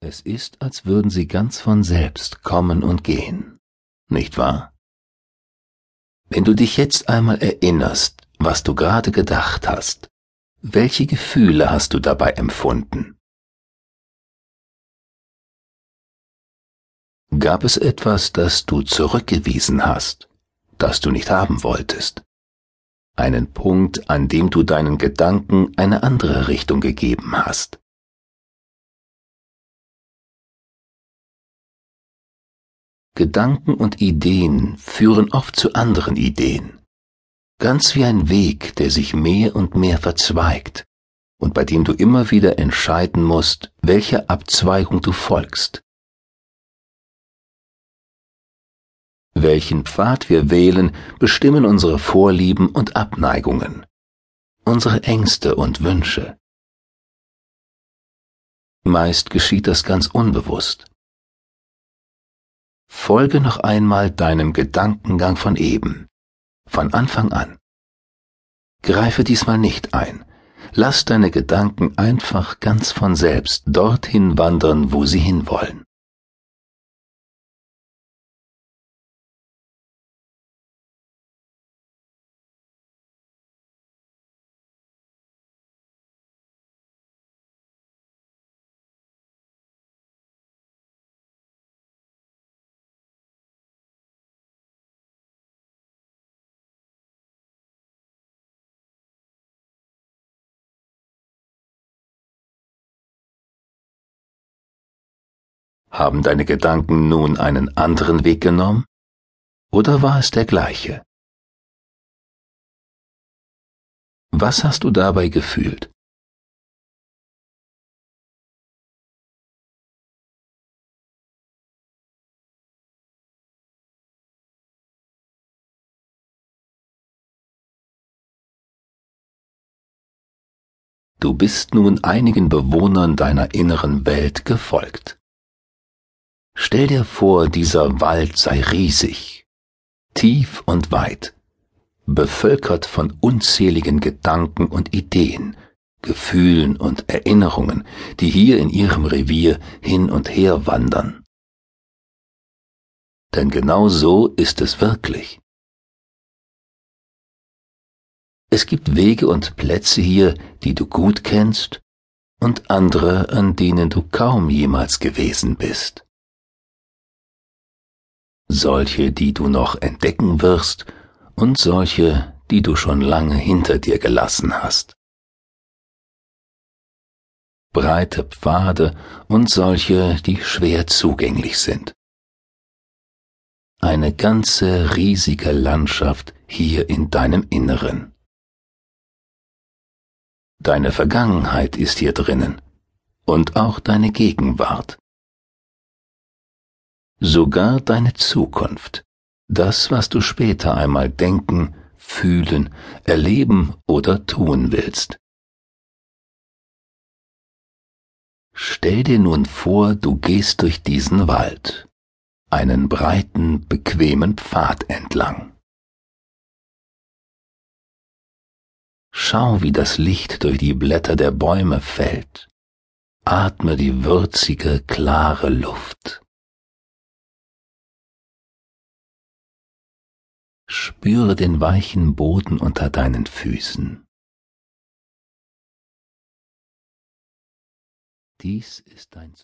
Es ist, als würden sie ganz von selbst kommen und gehen, nicht wahr? Wenn du dich jetzt einmal erinnerst, was du gerade gedacht hast, welche Gefühle hast du dabei empfunden? Gab es etwas, das du zurückgewiesen hast, das du nicht haben wolltest? Einen Punkt, an dem du deinen Gedanken eine andere Richtung gegeben hast? Gedanken und Ideen führen oft zu anderen Ideen, ganz wie ein Weg, der sich mehr und mehr verzweigt und bei dem du immer wieder entscheiden musst, welcher Abzweigung du folgst. Welchen Pfad wir wählen, bestimmen unsere Vorlieben und Abneigungen, unsere Ängste und Wünsche. Meist geschieht das ganz unbewusst. Folge noch einmal deinem Gedankengang von eben, von Anfang an. Greife diesmal nicht ein. Lass deine Gedanken einfach ganz von selbst dorthin wandern, wo sie hinwollen. Haben deine Gedanken nun einen anderen Weg genommen? Oder war es der gleiche? Was hast du dabei gefühlt? Du bist nun einigen Bewohnern deiner inneren Welt gefolgt. Stell dir vor, dieser Wald sei riesig, tief und weit, bevölkert von unzähligen Gedanken und Ideen, Gefühlen und Erinnerungen, die hier in ihrem Revier hin und her wandern. Denn genau so ist es wirklich. Es gibt Wege und Plätze hier, die du gut kennst, und andere, an denen du kaum jemals gewesen bist solche, die du noch entdecken wirst, und solche, die du schon lange hinter dir gelassen hast. Breite Pfade und solche, die schwer zugänglich sind. Eine ganze riesige Landschaft hier in deinem Inneren. Deine Vergangenheit ist hier drinnen und auch deine Gegenwart sogar deine Zukunft, das, was du später einmal denken, fühlen, erleben oder tun willst. Stell dir nun vor, du gehst durch diesen Wald, einen breiten, bequemen Pfad entlang. Schau, wie das Licht durch die Blätter der Bäume fällt. Atme die würzige, klare Luft. Spüre den weichen Boden unter deinen Füßen. Dies ist dein